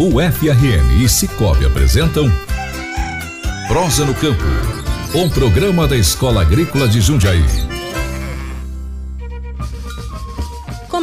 O FRN e Cicobi apresentam Prosa no Campo, um programa da Escola Agrícola de Jundiaí.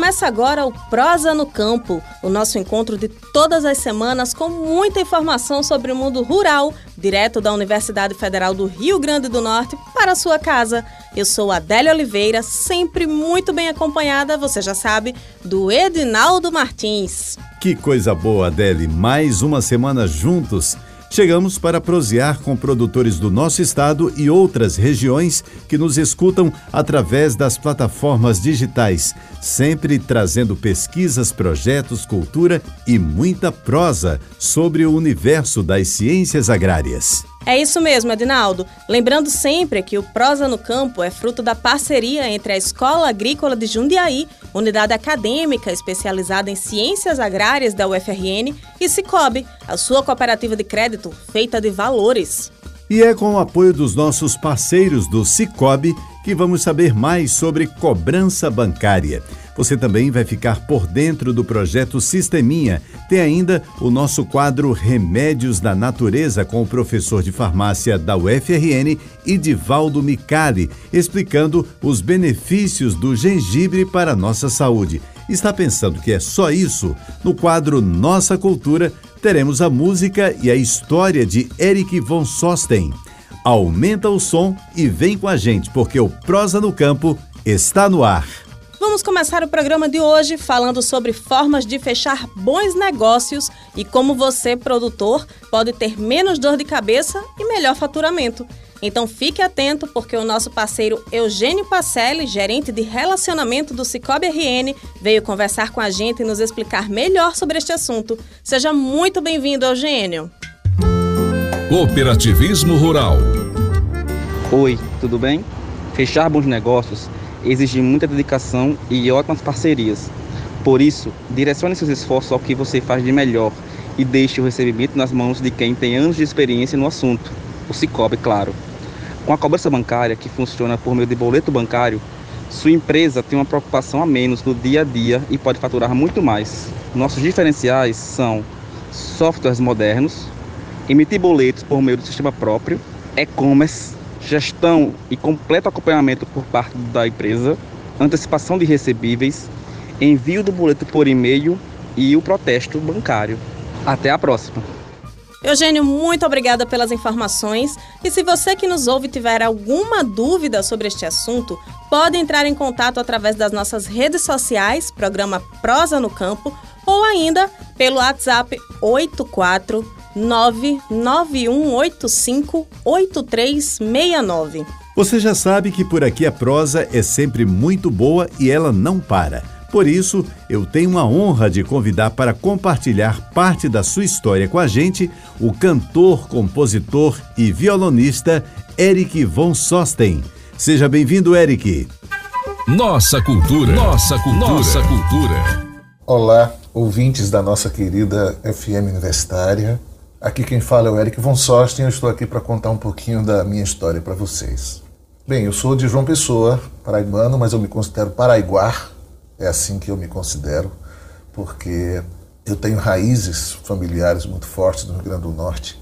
Começa agora o Prosa no Campo, o nosso encontro de todas as semanas com muita informação sobre o mundo rural, direto da Universidade Federal do Rio Grande do Norte para a sua casa. Eu sou Adélia Oliveira, sempre muito bem acompanhada, você já sabe, do Edinaldo Martins. Que coisa boa, Adele, mais uma semana juntos chegamos para prosear com produtores do nosso estado e outras regiões que nos escutam através das plataformas digitais, sempre trazendo pesquisas, projetos, cultura e muita prosa sobre o universo das ciências agrárias. É isso mesmo, Edinaldo. Lembrando sempre que o Prosa no Campo é fruto da parceria entre a Escola Agrícola de Jundiaí, unidade acadêmica especializada em ciências agrárias da UFRN, e Cicobi, a sua cooperativa de crédito feita de valores. E é com o apoio dos nossos parceiros do Cicobi que vamos saber mais sobre cobrança bancária. Você também vai ficar por dentro do projeto Sisteminha. Tem ainda o nosso quadro Remédios da Natureza com o professor de farmácia da UFRN, Edivaldo Micali, explicando os benefícios do gengibre para a nossa saúde. Está pensando que é só isso? No quadro Nossa Cultura, teremos a música e a história de Eric von Sosten. Aumenta o som e vem com a gente, porque o Prosa no Campo está no ar. Vamos começar o programa de hoje falando sobre formas de fechar bons negócios e como você, produtor, pode ter menos dor de cabeça e melhor faturamento. Então fique atento porque o nosso parceiro Eugênio Pacelli, gerente de relacionamento do Cicobi RN, veio conversar com a gente e nos explicar melhor sobre este assunto. Seja muito bem-vindo, Eugênio. Cooperativismo Rural. Oi, tudo bem? Fechar bons negócios exige muita dedicação e ótimas parcerias. Por isso, direcione seus esforços ao que você faz de melhor e deixe o recebimento nas mãos de quem tem anos de experiência no assunto, o Cicobi, claro. Com a cobrança bancária, que funciona por meio de boleto bancário, sua empresa tem uma preocupação a menos no dia a dia e pode faturar muito mais. Nossos diferenciais são softwares modernos, emitir boletos por meio do sistema próprio, e-commerce, gestão e completo acompanhamento por parte da empresa, antecipação de recebíveis, envio do boleto por e-mail e o protesto bancário. Até a próxima! Eugênio, muito obrigada pelas informações. E se você que nos ouve tiver alguma dúvida sobre este assunto, pode entrar em contato através das nossas redes sociais, programa Prosa no Campo, ou ainda pelo WhatsApp 84 991858369. Você já sabe que por aqui a prosa é sempre muito boa e ela não para. Por isso, eu tenho a honra de convidar para compartilhar parte da sua história com a gente o cantor, compositor e violonista Eric von Sosten. Seja bem-vindo, Eric. Nossa cultura. Nossa cultura. Nossa cultura. Olá, ouvintes da nossa querida FM Universitária. Aqui quem fala é o Eric von Sosten e eu estou aqui para contar um pouquinho da minha história para vocês. Bem, eu sou de João Pessoa, paraibano, mas eu me considero paraiguar, é assim que eu me considero, porque eu tenho raízes familiares muito fortes no Rio Grande do Norte.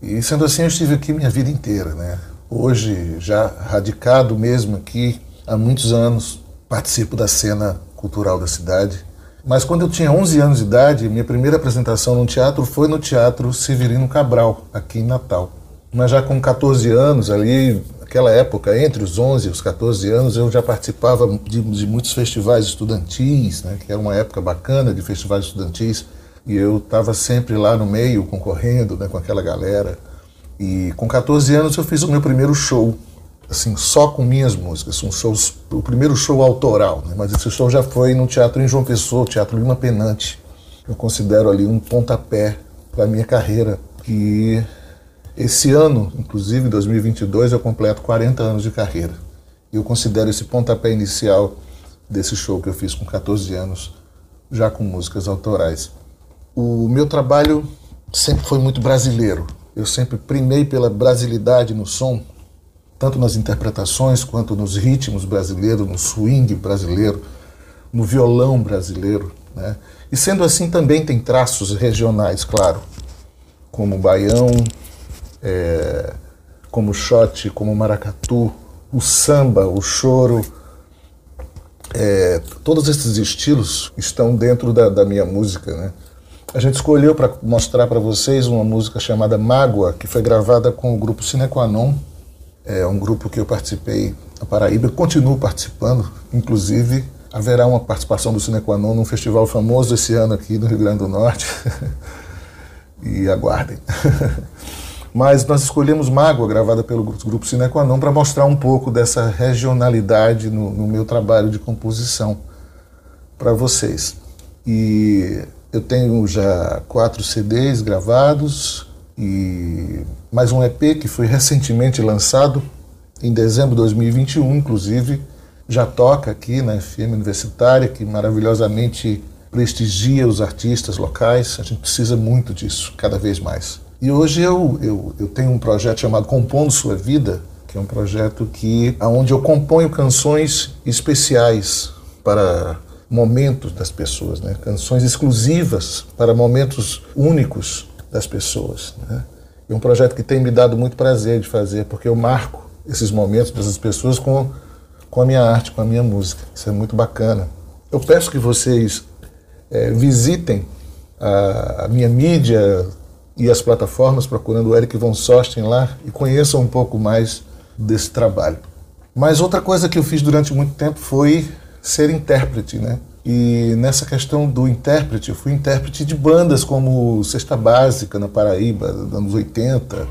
E sendo assim, eu estive aqui minha vida inteira, né? Hoje, já radicado mesmo aqui há muitos anos, participo da cena cultural da cidade mas quando eu tinha 11 anos de idade, minha primeira apresentação no teatro foi no Teatro Severino Cabral, aqui em Natal. Mas já com 14 anos, ali, naquela época, entre os 11 e os 14 anos, eu já participava de, de muitos festivais estudantis, né, que era uma época bacana de festivais estudantis, e eu estava sempre lá no meio, concorrendo né, com aquela galera. E com 14 anos eu fiz o meu primeiro show assim, só com minhas músicas, um show, o primeiro show autoral, né? mas esse show já foi no teatro em João Pessoa, Teatro Lima Penante. Eu considero ali um pontapé para minha carreira, que esse ano, inclusive 2022, eu completo 40 anos de carreira. E eu considero esse pontapé inicial desse show que eu fiz com 14 anos, já com músicas autorais. O meu trabalho sempre foi muito brasileiro. Eu sempre primei pela brasilidade no som, tanto nas interpretações quanto nos ritmos brasileiros, no swing brasileiro, no violão brasileiro. Né? E sendo assim, também tem traços regionais, claro, como baião, é, como shot, como maracatu, o samba, o choro. É, todos esses estilos estão dentro da, da minha música. Né? A gente escolheu para mostrar para vocês uma música chamada Mágoa, que foi gravada com o grupo Cinequanon, é um grupo que eu participei na Paraíba, continuo participando, inclusive haverá uma participação do Cinequanon num festival famoso esse ano aqui no Rio Grande do Norte. e aguardem. Mas nós escolhemos Mágoa, gravada pelo grupo Cinequanon, para mostrar um pouco dessa regionalidade no, no meu trabalho de composição para vocês. E eu tenho já quatro CDs gravados e mais um EP que foi recentemente lançado em dezembro de 2021, inclusive já toca aqui na FM Universitária, que maravilhosamente prestigia os artistas locais. A gente precisa muito disso, cada vez mais. E hoje eu, eu, eu tenho um projeto chamado Compondo Sua Vida, que é um projeto que onde eu componho canções especiais para momentos das pessoas, né? canções exclusivas para momentos únicos das pessoas. Né? É um projeto que tem me dado muito prazer de fazer, porque eu marco esses momentos dessas pessoas com, com a minha arte, com a minha música. Isso é muito bacana. Eu peço que vocês é, visitem a, a, minha mídia e as plataformas procurando o Eric von Sosten lá e conheçam um pouco mais desse trabalho. Mas outra coisa que eu fiz durante muito tempo foi ser intérprete, né? E nessa questão do intérprete, eu fui intérprete de bandas como Sexta Básica, na Paraíba, nos anos 80,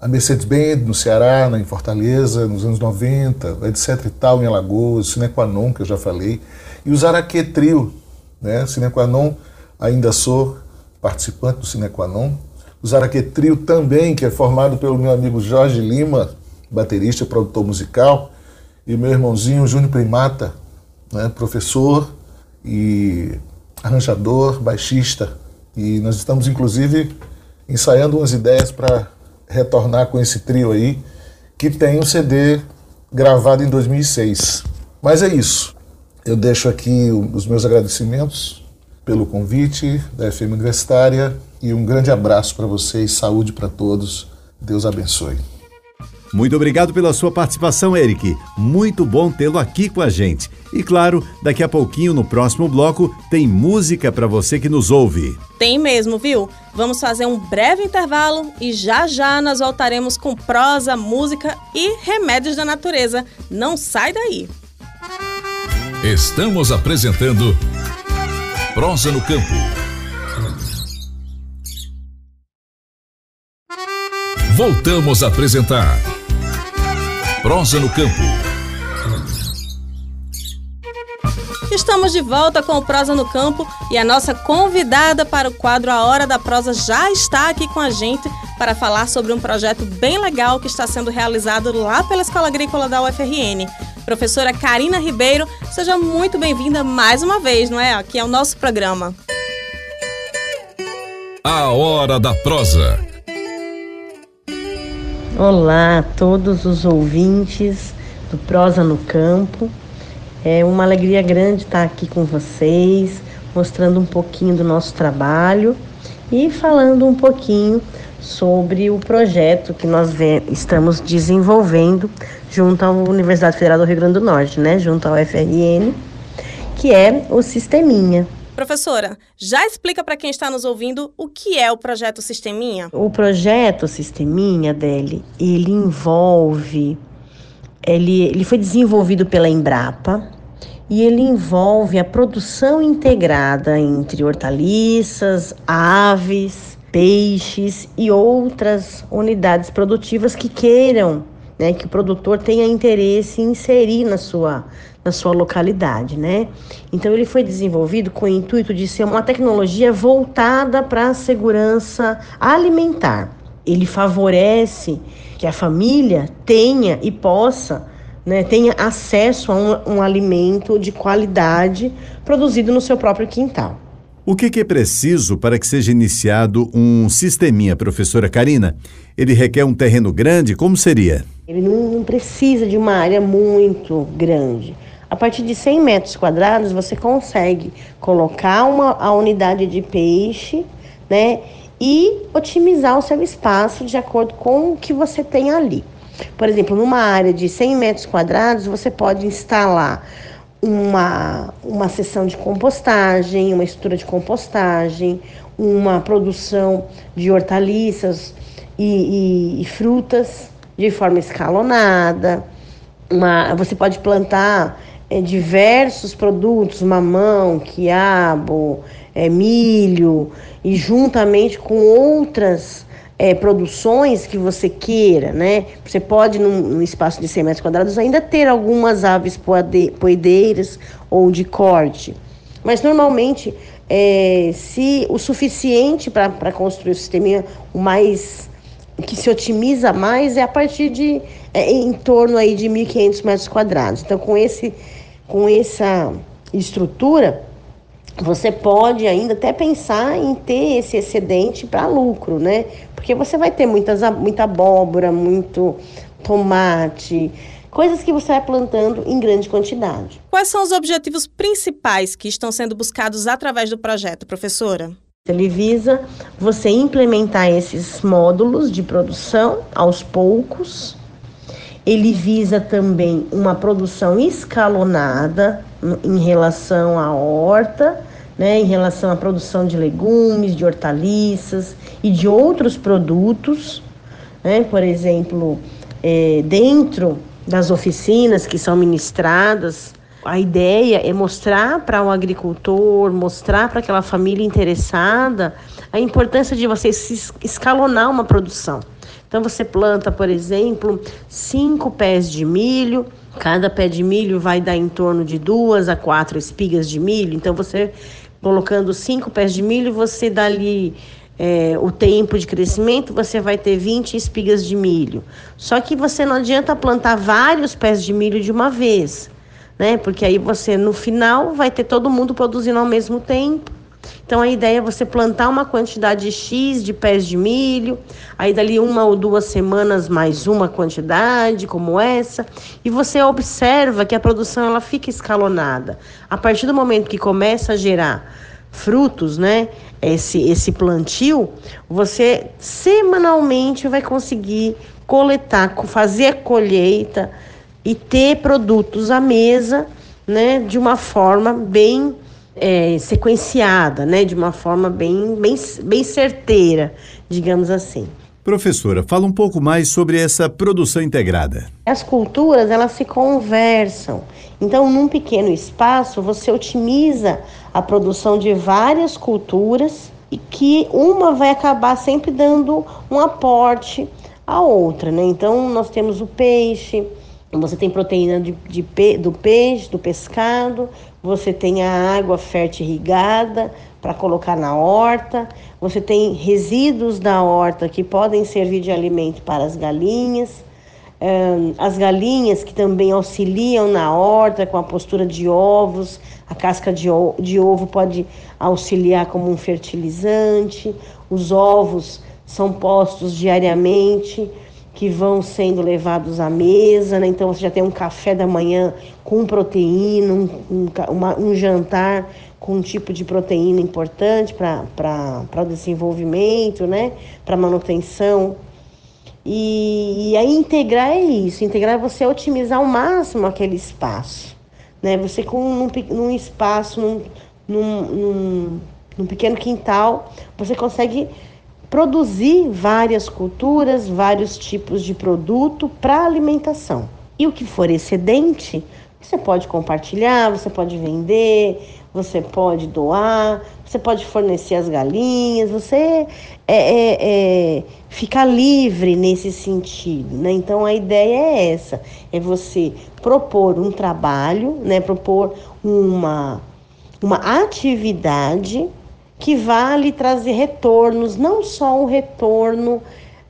a Mercedes-Benz no Ceará, em Fortaleza, nos anos 90, etc e tal, em Alagoas, Cinequanon, que eu já falei, e o Zaraque Trio, né? Cinequanon, ainda sou participante do Cinequanon. O Zaraque Trio também, que é formado pelo meu amigo Jorge Lima, baterista e produtor musical, e meu irmãozinho Júnior Primata, né? professor, e arranjador, baixista. E nós estamos, inclusive, ensaiando umas ideias para retornar com esse trio aí, que tem um CD gravado em 2006. Mas é isso. Eu deixo aqui os meus agradecimentos pelo convite da FM Universitária e um grande abraço para vocês, saúde para todos. Deus abençoe. Muito obrigado pela sua participação, Eric. Muito bom tê-lo aqui com a gente. E claro, daqui a pouquinho no próximo bloco tem música para você que nos ouve. Tem mesmo, viu? Vamos fazer um breve intervalo e já já nós voltaremos com prosa, música e remédios da natureza. Não sai daí. Estamos apresentando Prosa no Campo. Voltamos a apresentar Prosa no Campo. Estamos de volta com o Prosa no Campo e a nossa convidada para o quadro A Hora da Prosa já está aqui com a gente para falar sobre um projeto bem legal que está sendo realizado lá pela Escola Agrícola da UFRN. Professora Karina Ribeiro, seja muito bem-vinda mais uma vez, não é? Aqui é o nosso programa. A Hora da Prosa. Olá a todos os ouvintes do Prosa no Campo. É uma alegria grande estar aqui com vocês, mostrando um pouquinho do nosso trabalho e falando um pouquinho sobre o projeto que nós estamos desenvolvendo junto à Universidade Federal do Rio Grande do Norte, né, junto ao FRN, que é o Sisteminha. Professora, já explica para quem está nos ouvindo o que é o projeto Sisteminha? O projeto Sisteminha, dele, ele envolve, ele, ele foi desenvolvido pela Embrapa e ele envolve a produção integrada entre hortaliças, aves, peixes e outras unidades produtivas que queiram, né, que o produtor tenha interesse em inserir na sua na sua localidade, né? Então ele foi desenvolvido com o intuito de ser uma tecnologia voltada para a segurança alimentar. Ele favorece que a família tenha e possa né, tenha acesso a um, um, alimento de qualidade produzido no seu próprio quintal. O que, que, é preciso para que seja iniciado um sisteminha, professora Karina? Ele requer um terreno grande? Como seria? Ele não, não precisa de uma área muito grande. A partir de 100 metros quadrados, você consegue colocar uma, a unidade de peixe, né? E otimizar o seu espaço de acordo com o que você tem ali. Por exemplo, numa área de 100 metros quadrados, você pode instalar uma, uma seção de compostagem, uma estrutura de compostagem, uma produção de hortaliças e, e, e frutas de forma escalonada. Uma, você pode plantar é, diversos produtos, mamão, quiabo, é, milho, e juntamente com outras é, produções que você queira, né? Você pode, num, num, espaço de 100 metros quadrados, ainda ter algumas aves poedeiras ou de corte. Mas normalmente, é, se o suficiente para construir o sistema o mais que se otimiza mais é a partir de é, em torno aí de 1.500 metros quadrados. Então, com esse com essa estrutura, você pode ainda até pensar em ter esse excedente para lucro, né? Porque você vai ter muitas, muita abóbora, muito tomate, coisas que você vai plantando em grande quantidade. Quais são os objetivos principais que estão sendo buscados através do projeto, professora? Ele visa você implementar esses módulos de produção aos poucos. Ele visa também uma produção escalonada em relação à horta né, em relação à produção de legumes, de hortaliças e de outros produtos, né, por exemplo, é, dentro das oficinas que são ministradas, a ideia é mostrar para o agricultor, mostrar para aquela família interessada a importância de você escalonar uma produção. Então você planta, por exemplo, cinco pés de milho, cada pé de milho vai dar em torno de duas a quatro espigas de milho. Então você colocando cinco pés de milho, você dá ali é, o tempo de crescimento, você vai ter 20 espigas de milho. Só que você não adianta plantar vários pés de milho de uma vez, né? Porque aí você, no final, vai ter todo mundo produzindo ao mesmo tempo. Então a ideia é você plantar uma quantidade X de pés de milho, aí dali uma ou duas semanas mais uma quantidade como essa, e você observa que a produção ela fica escalonada. A partir do momento que começa a gerar frutos, né, esse esse plantio, você semanalmente vai conseguir coletar, fazer a colheita e ter produtos à mesa, né, de uma forma bem é, sequenciada, né, de uma forma bem, bem, bem certeira, digamos assim. Professora, fala um pouco mais sobre essa produção integrada. As culturas, elas se conversam. Então, num pequeno espaço, você otimiza a produção de várias culturas e que uma vai acabar sempre dando um aporte à outra, né? Então, nós temos o peixe, você tem proteína de, de, do peixe, do pescado, você tem a água fértil irrigada para colocar na horta, você tem resíduos da horta que podem servir de alimento para as galinhas, as galinhas que também auxiliam na horta com a postura de ovos, a casca de, de ovo pode auxiliar como um fertilizante, os ovos são postos diariamente que vão sendo levados à mesa, né? então você já tem um café da manhã com proteína, um, um, uma, um jantar com um tipo de proteína importante para o desenvolvimento, né? para manutenção. E, e aí integrar é isso, integrar é você otimizar ao máximo aquele espaço. Né? Você com num, num espaço, num, num, num, num pequeno quintal, você consegue produzir várias culturas, vários tipos de produto para alimentação. E o que for excedente, você pode compartilhar, você pode vender, você pode doar, você pode fornecer as galinhas, você é, é, é, livre nesse sentido. Né? Então a ideia é essa: é você propor um trabalho, né? propor uma, uma atividade que vá lhe trazer retornos, não só um retorno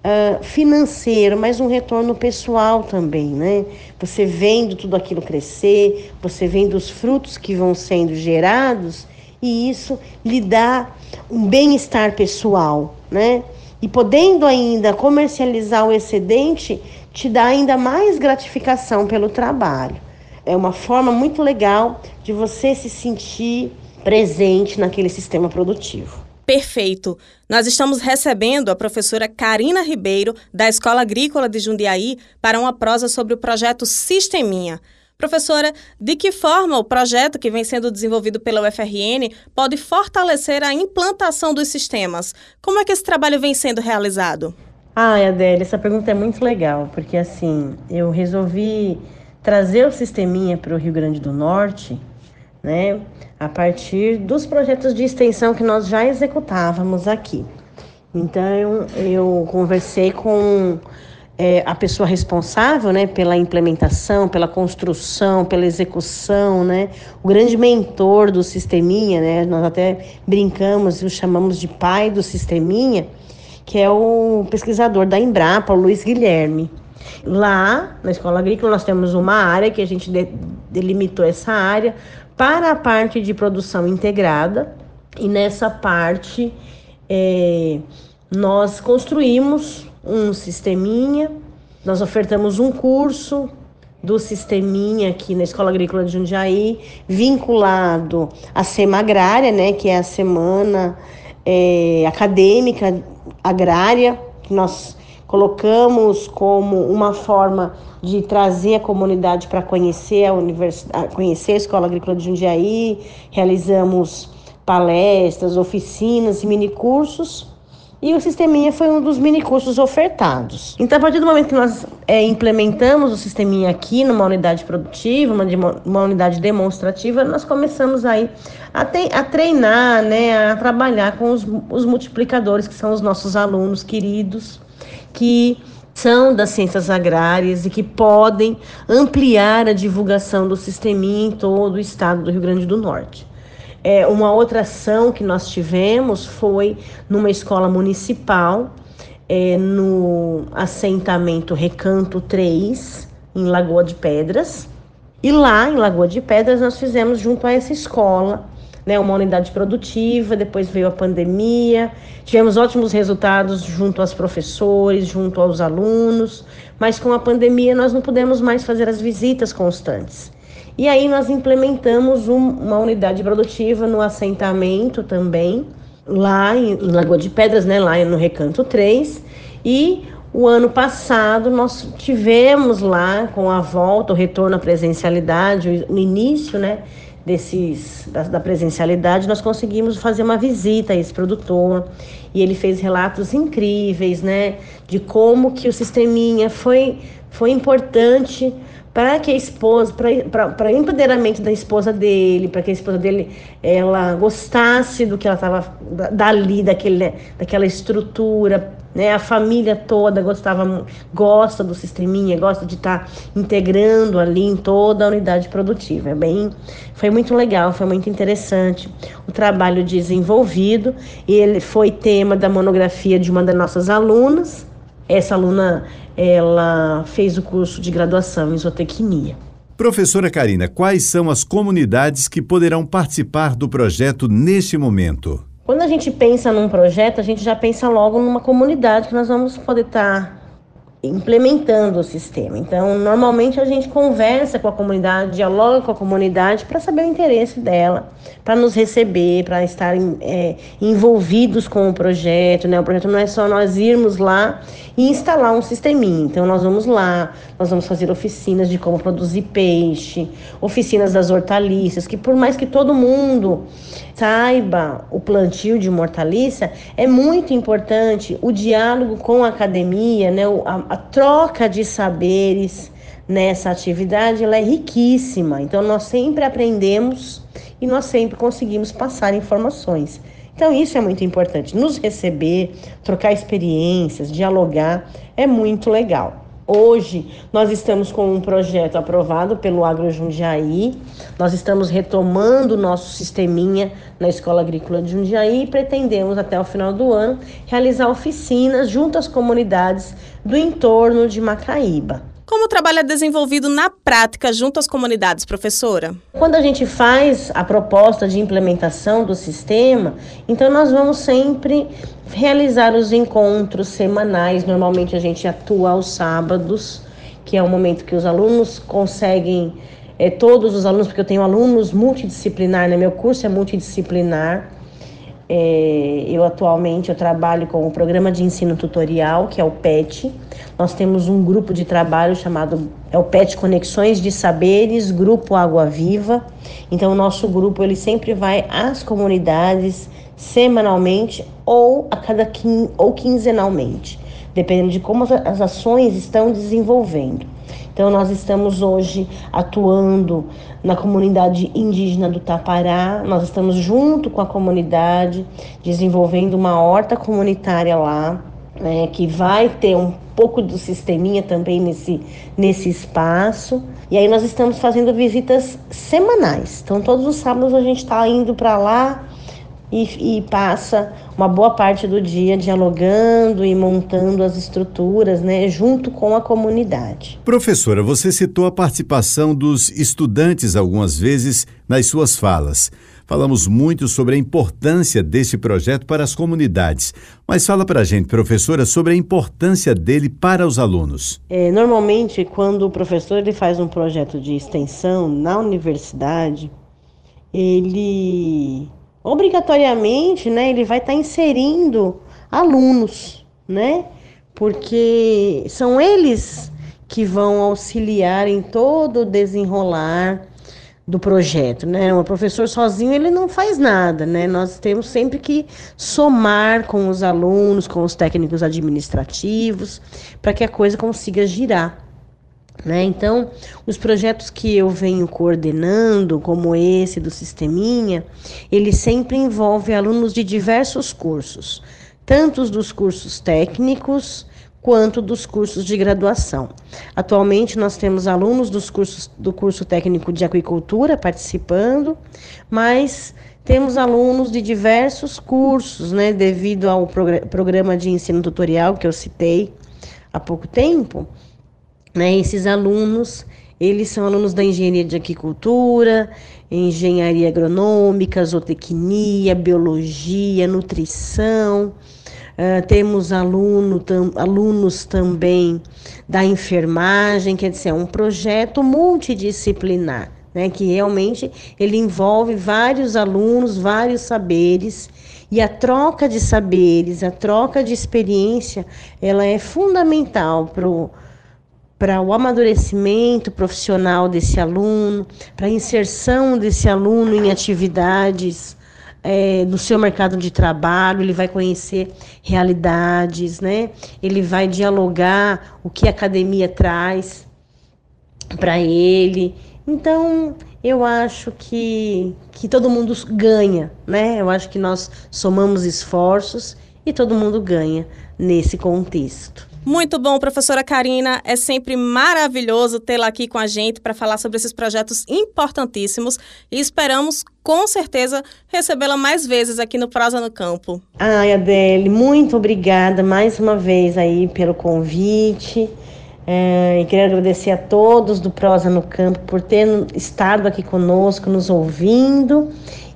uh, financeiro, mas um retorno pessoal também, né? Você vendo tudo aquilo crescer, você vendo os frutos que vão sendo gerados e isso lhe dá um bem-estar pessoal, né? E podendo ainda comercializar o excedente, te dá ainda mais gratificação pelo trabalho. é uma forma muito legal de você se sentir presente naquele sistema produtivo. Perfeito. Nós estamos recebendo a professora Karina Ribeiro, da Escola Agrícola de Jundiaí, para uma prosa sobre o projeto Sisteminha. Professora, de que forma o projeto que vem sendo desenvolvido pela UFRN pode fortalecer a implantação dos sistemas? Como é que esse trabalho vem sendo realizado? Ah, Adélia, essa pergunta é muito legal, porque assim, eu resolvi trazer o sisteminha para o Rio Grande do Norte, né, a partir dos projetos de extensão que nós já executávamos aqui. Então, eu conversei com é, a pessoa responsável né, pela implementação, pela construção, pela execução, né, o grande mentor do sisteminha, né, nós até brincamos e o chamamos de pai do sisteminha, que é o pesquisador da Embrapa, o Luiz Guilherme. Lá, na Escola Agrícola, nós temos uma área que a gente de, delimitou essa área para a parte de produção integrada, e nessa parte é, nós construímos um sisteminha, nós ofertamos um curso do sisteminha aqui na Escola Agrícola de Jundiaí, vinculado à SEMA Agrária, né, que é a Semana é, Acadêmica Agrária, que nós colocamos como uma forma de trazer a comunidade para conhecer a universidade, conhecer a Escola Agrícola de Jundiaí, realizamos palestras, oficinas e minicursos. E o Sisteminha foi um dos minicursos ofertados. Então, a partir do momento que nós é, implementamos o Sisteminha aqui numa unidade produtiva, uma, uma unidade demonstrativa, nós começamos aí a, te, a treinar, né, a trabalhar com os, os multiplicadores, que são os nossos alunos queridos, que são das ciências agrárias e que podem ampliar a divulgação do sisteminha em todo o estado do Rio Grande do Norte. É, uma outra ação que nós tivemos foi numa escola municipal, é, no assentamento Recanto 3, em Lagoa de Pedras. E lá em Lagoa de Pedras nós fizemos junto a essa escola, né, uma unidade produtiva, depois veio a pandemia, tivemos ótimos resultados junto aos professores, junto aos alunos, mas com a pandemia nós não pudemos mais fazer as visitas constantes. E aí nós implementamos um, uma unidade produtiva no assentamento também, lá em Lagoa de Pedras, né, lá no Recanto 3. E o ano passado nós tivemos lá, com a volta, o retorno à presencialidade, o início, né, desses da, da, presencialidade, nós conseguimos fazer uma visita a esse produtor e ele fez relatos incríveis, né, de como que o sisteminha foi foi importante para que a esposa, para empoderamento da esposa dele, para que a esposa dele ela gostasse do que ela estava dali, daquele, daquela estrutura, né? A família toda gostava, gosta do sisteminha, gosta de estar tá integrando ali em toda a unidade produtiva. É bem, foi muito legal, foi muito interessante o trabalho desenvolvido. Ele foi tema da monografia de uma das nossas alunas. Essa aluna ela fez o curso de graduação em zootecnia. Professora Karina, quais são as comunidades que poderão participar do projeto neste momento? Quando a gente pensa num projeto, a gente já pensa logo numa comunidade que nós vamos poder estar implementando o sistema. Então, normalmente a gente conversa com a comunidade, dialoga com a comunidade para saber o interesse dela, para nos receber, para estarem é, envolvidos com o projeto. Né? O projeto não é só nós irmos lá e instalar um sisteminha. Então, nós vamos lá, nós vamos fazer oficinas de como produzir peixe, oficinas das hortaliças, que por mais que todo mundo saiba o plantio de hortaliça, é muito importante o diálogo com a academia, né? a, a troca de saberes nessa atividade ela é riquíssima. Então, nós sempre aprendemos e nós sempre conseguimos passar informações. Então, isso é muito importante. Nos receber, trocar experiências, dialogar, é muito legal. Hoje nós estamos com um projeto aprovado pelo Agro Jundiaí. Nós estamos retomando o nosso sisteminha na Escola Agrícola de Jundiaí e pretendemos até o final do ano realizar oficinas junto às comunidades do entorno de Macaíba. Como o trabalho é desenvolvido na prática junto às comunidades, professora? Quando a gente faz a proposta de implementação do sistema, então nós vamos sempre realizar os encontros semanais. Normalmente a gente atua aos sábados, que é o momento que os alunos conseguem é, todos os alunos, porque eu tenho alunos multidisciplinar, né? Meu curso é multidisciplinar. É, eu atualmente eu trabalho com o programa de ensino tutorial, que é o PET. Nós temos um grupo de trabalho chamado é o PET Conexões de Saberes, Grupo Água Viva. Então o nosso grupo ele sempre vai às comunidades semanalmente ou a cada quin, ou quinzenalmente, dependendo de como as ações estão desenvolvendo. Então, nós estamos hoje atuando na comunidade indígena do Tapará, nós estamos junto com a comunidade, desenvolvendo uma horta comunitária lá, né, que vai ter um pouco do sisteminha também nesse, nesse espaço. E aí nós estamos fazendo visitas semanais. Então, todos os sábados a gente está indo para lá e, e, passa uma boa parte do dia dialogando e montando as estruturas, né, junto com a comunidade. Professora, você citou a participação dos estudantes algumas vezes nas suas falas. Falamos muito sobre a importância desse projeto para as comunidades. Mas fala para a gente, professora, sobre a importância dele para os alunos. É, normalmente, quando o professor ele faz um projeto de extensão na universidade, ele obrigatoriamente, né, ele vai estar tá inserindo alunos, né? Porque são eles que vão auxiliar em todo o desenrolar do projeto, né? O professor sozinho ele não faz nada, né? Nós temos sempre que somar com os alunos, com os técnicos administrativos, para que a coisa consiga girar. Né? Então, os projetos que eu venho coordenando, como esse do Sisteminha, ele sempre envolve alunos de diversos cursos, tanto dos cursos técnicos quanto dos cursos de graduação. Atualmente nós temos alunos dos cursos do curso técnico de aquicultura participando, mas temos alunos de diversos cursos, né, devido ao programa de ensino tutorial que eu citei há pouco tempo. Né? Esses alunos, eles são alunos da engenharia de aquicultura, engenharia agronômica, zootecnia, biologia, nutrição. Uh, temos aluno, tam, alunos também da enfermagem, quer dizer, é um projeto multidisciplinar, né, que realmente ele envolve vários alunos, vários saberes, e a troca de saberes, a troca de experiência, ela é fundamental para o para o amadurecimento profissional desse aluno, para a inserção desse aluno em atividades é, do seu mercado de trabalho, ele vai conhecer realidades, né? Ele vai dialogar o que a academia traz para ele. Então, eu acho que, que todo mundo ganha, né? Eu acho que nós somamos esforços e todo mundo ganha nesse contexto. Muito bom, professora Karina. É sempre maravilhoso tê-la aqui com a gente para falar sobre esses projetos importantíssimos e esperamos, com certeza, recebê-la mais vezes aqui no Prosa no Campo. Ai, Adele, muito obrigada mais uma vez aí pelo convite. É, e queria agradecer a todos do Prosa no Campo por ter estado aqui conosco, nos ouvindo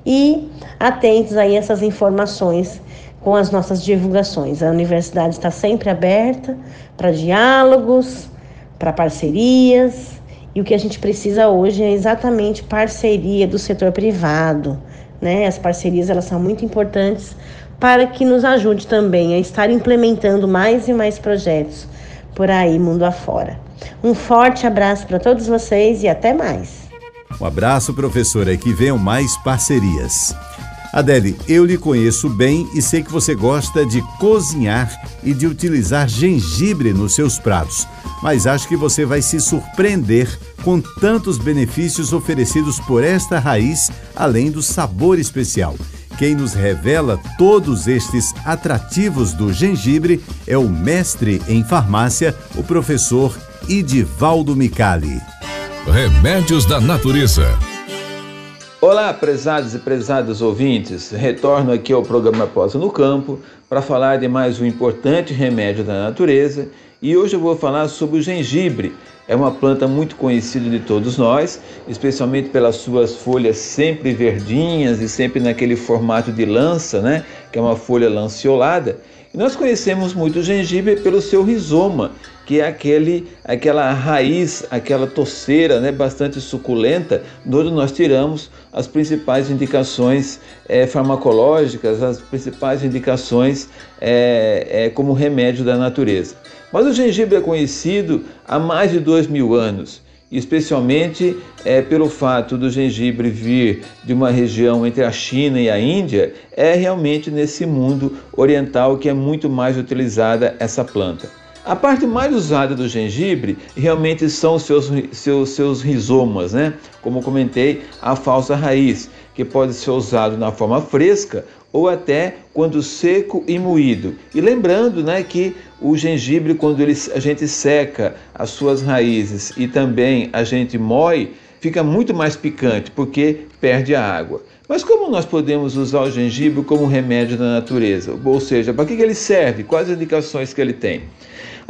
e atentos aí a essas informações com as nossas divulgações. A universidade está sempre aberta para diálogos, para parcerias, e o que a gente precisa hoje é exatamente parceria do setor privado. Né? As parcerias elas são muito importantes para que nos ajude também a estar implementando mais e mais projetos por aí, mundo afora. Um forte abraço para todos vocês e até mais. Um abraço, professora, e que venham mais parcerias. Adele, eu lhe conheço bem e sei que você gosta de cozinhar e de utilizar gengibre nos seus pratos, mas acho que você vai se surpreender com tantos benefícios oferecidos por esta raiz, além do sabor especial. Quem nos revela todos estes atrativos do gengibre é o mestre em farmácia, o professor Idivaldo Micali. Remédios da Natureza Olá, prezados e prezadas ouvintes. Retorno aqui ao programa Posa no Campo para falar de mais um importante remédio da natureza e hoje eu vou falar sobre o gengibre. É uma planta muito conhecida de todos nós, especialmente pelas suas folhas sempre verdinhas e sempre naquele formato de lança, né? Que é uma folha lanceolada. E nós conhecemos muito o gengibre pelo seu rizoma, que é aquele, aquela raiz, aquela toceira né, bastante suculenta, onde nós tiramos as principais indicações é, farmacológicas, as principais indicações é, é, como remédio da natureza. Mas o gengibre é conhecido há mais de dois mil anos especialmente é, pelo fato do gengibre vir de uma região entre a China e a Índia, é realmente nesse mundo oriental que é muito mais utilizada essa planta. A parte mais usada do gengibre realmente são os seus, seus, seus rizomas, né? Como comentei, a falsa raiz, que pode ser usado na forma fresca ou até quando seco e moído. E lembrando né, que o gengibre, quando ele, a gente seca as suas raízes e também a gente moe, fica muito mais picante porque perde a água. Mas como nós podemos usar o gengibre como remédio da natureza? Ou seja, para que ele serve? Quais as indicações que ele tem?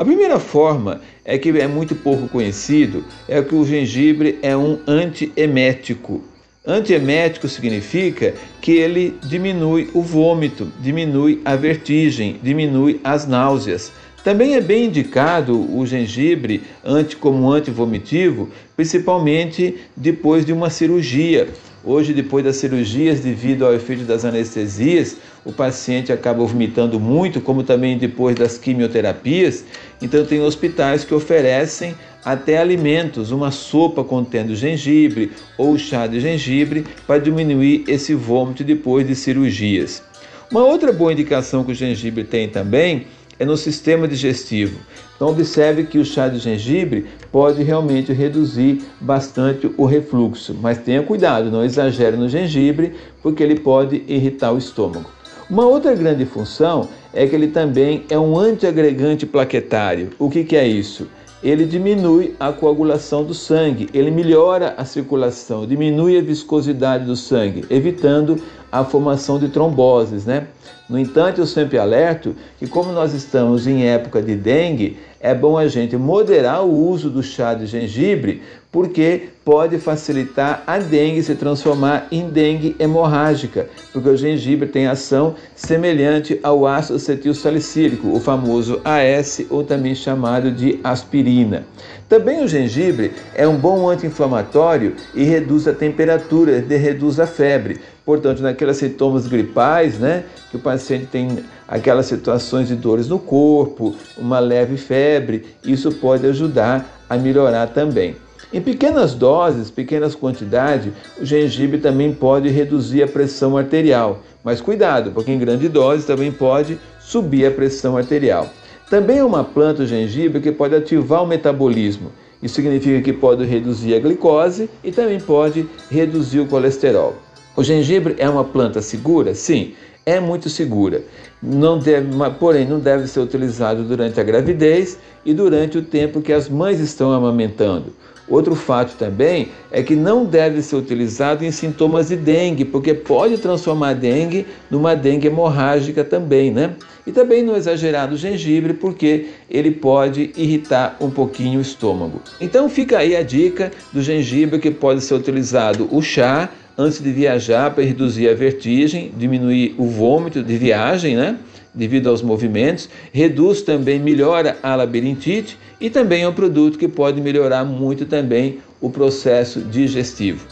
A primeira forma é que é muito pouco conhecido, é que o gengibre é um antiemético. Antiemético significa que ele diminui o vômito, diminui a vertigem, diminui as náuseas. Também é bem indicado o gengibre anti, como antivomitivo, principalmente depois de uma cirurgia. Hoje, depois das cirurgias, devido ao efeito das anestesias, o paciente acaba vomitando muito, como também depois das quimioterapias. Então, tem hospitais que oferecem até alimentos, uma sopa contendo gengibre ou chá de gengibre para diminuir esse vômito depois de cirurgias. Uma outra boa indicação que o gengibre tem também é no sistema digestivo. Então observe que o chá de gengibre pode realmente reduzir bastante o refluxo, mas tenha cuidado, não exagere no gengibre, porque ele pode irritar o estômago. Uma outra grande função é que ele também é um antiagregante plaquetário. O que, que é isso? ele diminui a coagulação do sangue, ele melhora a circulação, diminui a viscosidade do sangue, evitando a formação de tromboses, né? No entanto, eu sempre alerto que como nós estamos em época de dengue, é bom a gente moderar o uso do chá de gengibre, porque pode facilitar a dengue se transformar em dengue hemorrágica, porque o gengibre tem ação semelhante ao ácido acetil salicílico, o famoso AS ou também chamado de aspirina. Também o gengibre é um bom anti-inflamatório e reduz a temperatura, reduz a febre. Portanto, naqueles sintomas gripais, né, que o paciente tem aquelas situações de dores no corpo, uma leve febre, isso pode ajudar a melhorar também. Em pequenas doses, pequenas quantidades, o gengibre também pode reduzir a pressão arterial. Mas cuidado, porque em grande dose também pode subir a pressão arterial. Também é uma planta o gengibre que pode ativar o metabolismo. Isso significa que pode reduzir a glicose e também pode reduzir o colesterol. O gengibre é uma planta segura? Sim, é muito segura. Não deve, porém, não deve ser utilizado durante a gravidez e durante o tempo que as mães estão amamentando. Outro fato também é que não deve ser utilizado em sintomas de dengue, porque pode transformar a dengue numa dengue hemorrágica também, né? E também não exagerar no gengibre, porque ele pode irritar um pouquinho o estômago. Então fica aí a dica do gengibre que pode ser utilizado o chá antes de viajar para reduzir a vertigem, diminuir o vômito de viagem, né? Devido aos movimentos, reduz também, melhora a labirintite e também é um produto que pode melhorar muito também o processo digestivo.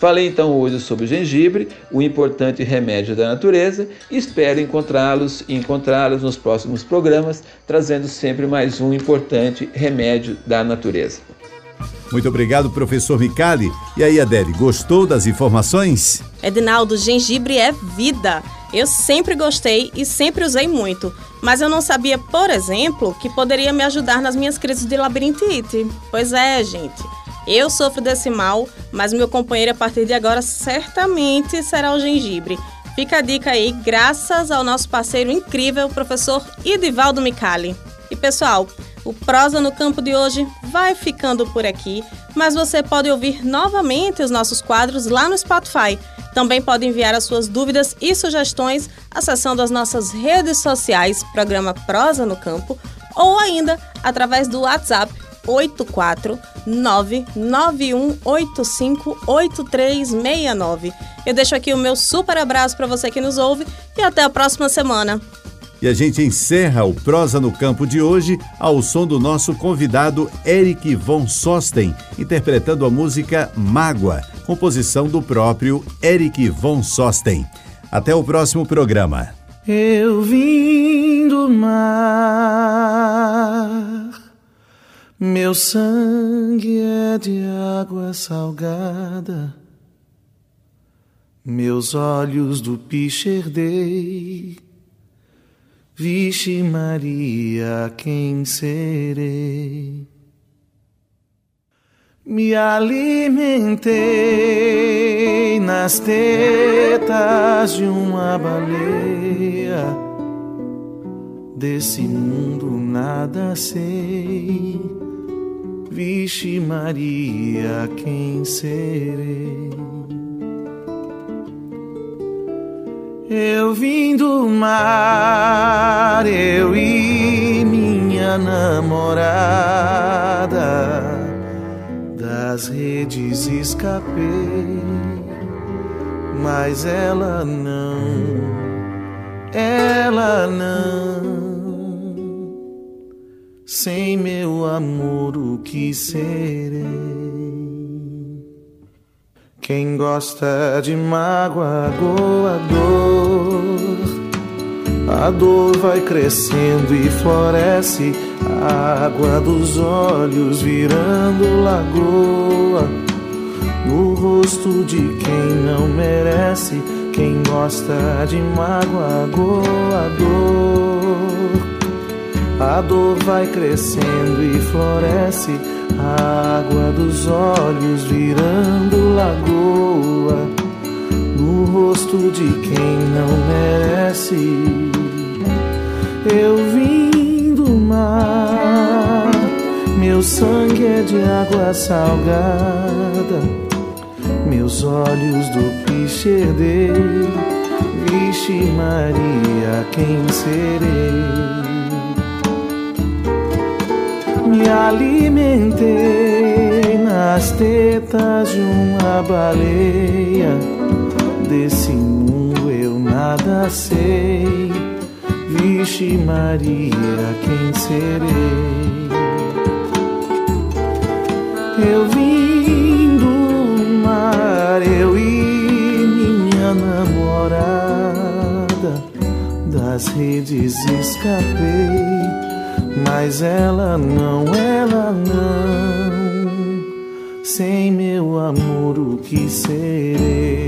Falei então hoje sobre o gengibre, o importante remédio da natureza. Espero encontrá-los e encontrá-los nos próximos programas, trazendo sempre mais um importante remédio da natureza. Muito obrigado, professor Micali. E aí, Adele, gostou das informações? Edinaldo, gengibre é vida. Eu sempre gostei e sempre usei muito, mas eu não sabia, por exemplo, que poderia me ajudar nas minhas crises de labirintite. Pois é, gente. Eu sofro desse mal, mas meu companheiro a partir de agora certamente será o gengibre. Fica a dica aí, graças ao nosso parceiro incrível, professor Idivaldo Micali. E pessoal, o Prosa no Campo de hoje vai ficando por aqui, mas você pode ouvir novamente os nossos quadros lá no Spotify. Também pode enviar as suas dúvidas e sugestões acessando as nossas redes sociais, programa Prosa no Campo, ou ainda através do WhatsApp 84991858369. Eu deixo aqui o meu super abraço para você que nos ouve e até a próxima semana. E a gente encerra o Prosa no Campo de hoje ao som do nosso convidado Eric von Sosten, interpretando a música Mágoa, composição do próprio Eric von Sosten. Até o próximo programa. Eu vim do mar, meu sangue é de água salgada, meus olhos do piche herdei Vixe Maria, quem serei? Me alimentei nas tetas de uma baleia. Desse mundo nada sei. Vixe Maria, quem serei? Eu vim do mar, eu e minha namorada, das redes escapei, mas ela não, ela não, sem meu amor o que serei? Quem gosta de mágoa, goa dor. A dor vai crescendo e floresce, a água dos olhos virando lagoa. No rosto de quem não merece, quem gosta de mágoa, goa dor. A dor vai crescendo e floresce a água dos olhos virando de quem não merece. Eu vim do mar, meu sangue é de água salgada, meus olhos do piche herdei. Vixe Maria, quem serei? me alimentei nas tetas de uma baleia. Desse mundo eu nada sei. Vixe Maria, quem serei? Eu vim do mar, eu e minha namorada. Das redes escapei mas ela não, ela não. Sem meu amor, o que serei?